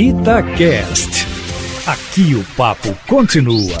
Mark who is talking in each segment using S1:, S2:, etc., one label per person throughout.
S1: Itacast. Aqui o papo continua.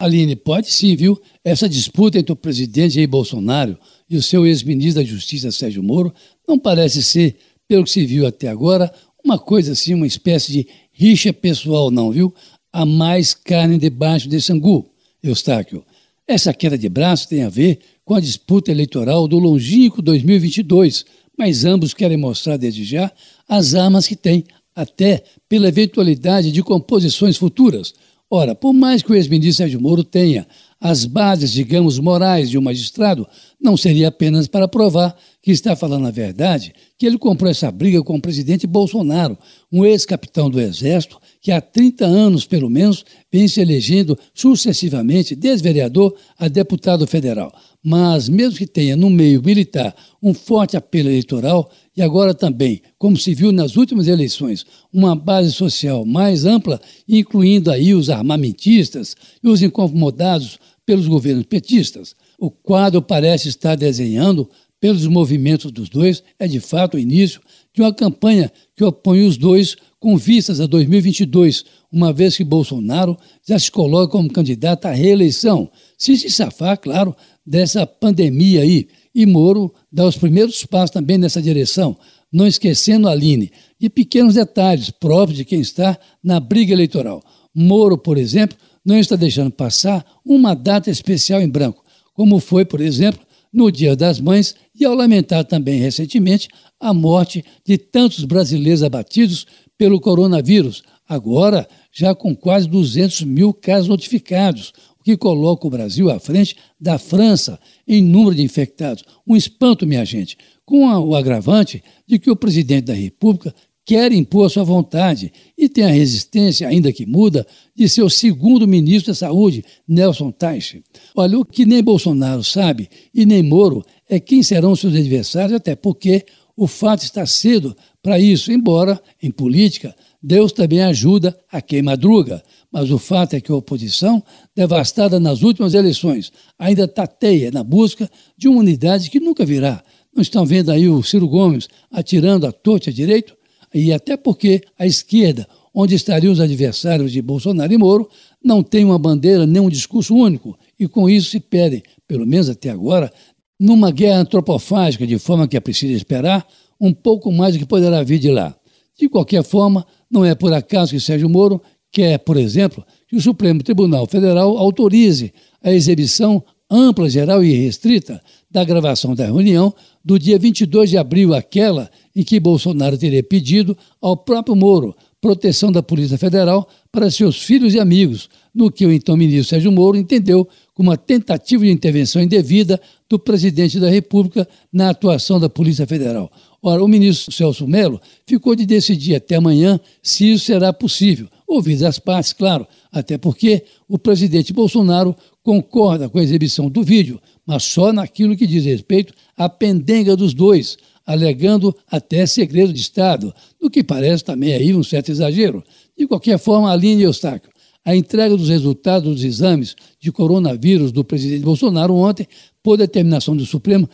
S2: Aline, pode sim, viu? Essa disputa entre o presidente Jair Bolsonaro e o seu ex-ministro da Justiça, Sérgio Moro, não parece ser, pelo que se viu até agora, uma coisa assim, uma espécie de rixa pessoal, não, viu? Há mais carne debaixo desse angu, Eustáquio. Essa queda de braço tem a ver com a disputa eleitoral do longínquo 2022, mas ambos querem mostrar desde já as armas que têm, até pela eventualidade de composições futuras. Ora, por mais que o ex-ministro Sérgio Moro tenha as bases, digamos, morais de um magistrado, não seria apenas para provar que está falando a verdade que ele comprou essa briga com o presidente Bolsonaro, um ex-capitão do Exército que há 30 anos, pelo menos, vem se elegendo sucessivamente, desde vereador a deputado federal. Mas, mesmo que tenha no meio militar um forte apelo eleitoral, e agora também, como se viu nas últimas eleições, uma base social mais ampla, incluindo aí os armamentistas e os incomodados pelos governos petistas. O quadro parece estar desenhando, pelos movimentos dos dois, é de fato o início de uma campanha que opõe os dois com vistas a 2022, uma vez que Bolsonaro já se coloca como candidato à reeleição, se se safar, claro, dessa pandemia aí. E Moro dá os primeiros passos também nessa direção, não esquecendo a Aline de pequenos detalhes próprios de quem está na briga eleitoral. Moro, por exemplo, não está deixando passar uma data especial em branco, como foi, por exemplo, no Dia das Mães e ao lamentar também recentemente a morte de tantos brasileiros abatidos pelo coronavírus, agora já com quase 200 mil casos notificados, o que coloca o Brasil à frente da França em número de infectados. Um espanto, minha gente, com o agravante de que o presidente da República quer impor a sua vontade e tem a resistência, ainda que muda, de seu segundo ministro da Saúde, Nelson Teich. Olha, o que nem Bolsonaro sabe e nem Moro é quem serão seus adversários, até porque o fato está cedo para isso, embora, em política, Deus também ajuda a quem madruga. Mas o fato é que a oposição, devastada nas últimas eleições, ainda tateia na busca de uma unidade que nunca virá. Não estão vendo aí o Ciro Gomes atirando a torta direito? E até porque a esquerda, onde estariam os adversários de Bolsonaro e Moro, não tem uma bandeira nem um discurso único, e com isso se perdem, pelo menos até agora, numa guerra antropofágica, de forma que é preciso esperar um pouco mais do que poderá vir de lá. De qualquer forma, não é por acaso que Sérgio Moro quer, por exemplo, que o Supremo Tribunal Federal autorize a exibição ampla, geral e restrita da gravação da reunião do dia 22 de abril, aquela em que Bolsonaro teria pedido ao próprio Moro proteção da Polícia Federal para seus filhos e amigos, no que o então ministro Sérgio Moro entendeu como uma tentativa de intervenção indevida do presidente da República na atuação da Polícia Federal. Ora, o ministro Celso Melo ficou de decidir até amanhã se isso será possível, ouvidas as partes, claro, até porque o presidente Bolsonaro concorda com a exibição do vídeo, mas só naquilo que diz respeito à pendenga dos dois, alegando até segredo de Estado, o que parece também aí um certo exagero. De qualquer forma, Aline Eustáquio, a entrega dos resultados dos exames de coronavírus do presidente Bolsonaro ontem, por determinação do Supremo,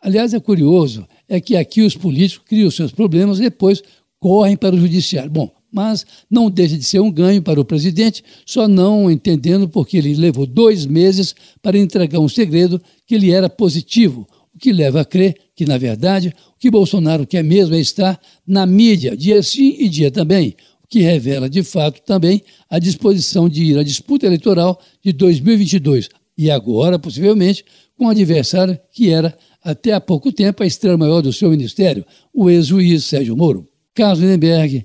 S2: aliás, é curioso, é que aqui os políticos criam seus problemas e depois correm para o judiciário. Bom, mas não deixa de ser um ganho para o presidente, só não entendendo porque ele levou dois meses para entregar um segredo que lhe era positivo, o que leva a crer que, na verdade, o que Bolsonaro quer mesmo é estar na mídia, dia sim e dia também, o que revela, de fato, também a disposição de ir à disputa eleitoral de 2022 e agora, possivelmente, com um adversário que era, até há pouco tempo, a estrela maior do seu ministério, o ex-juiz Sérgio Moro. Carlos Lindenberg,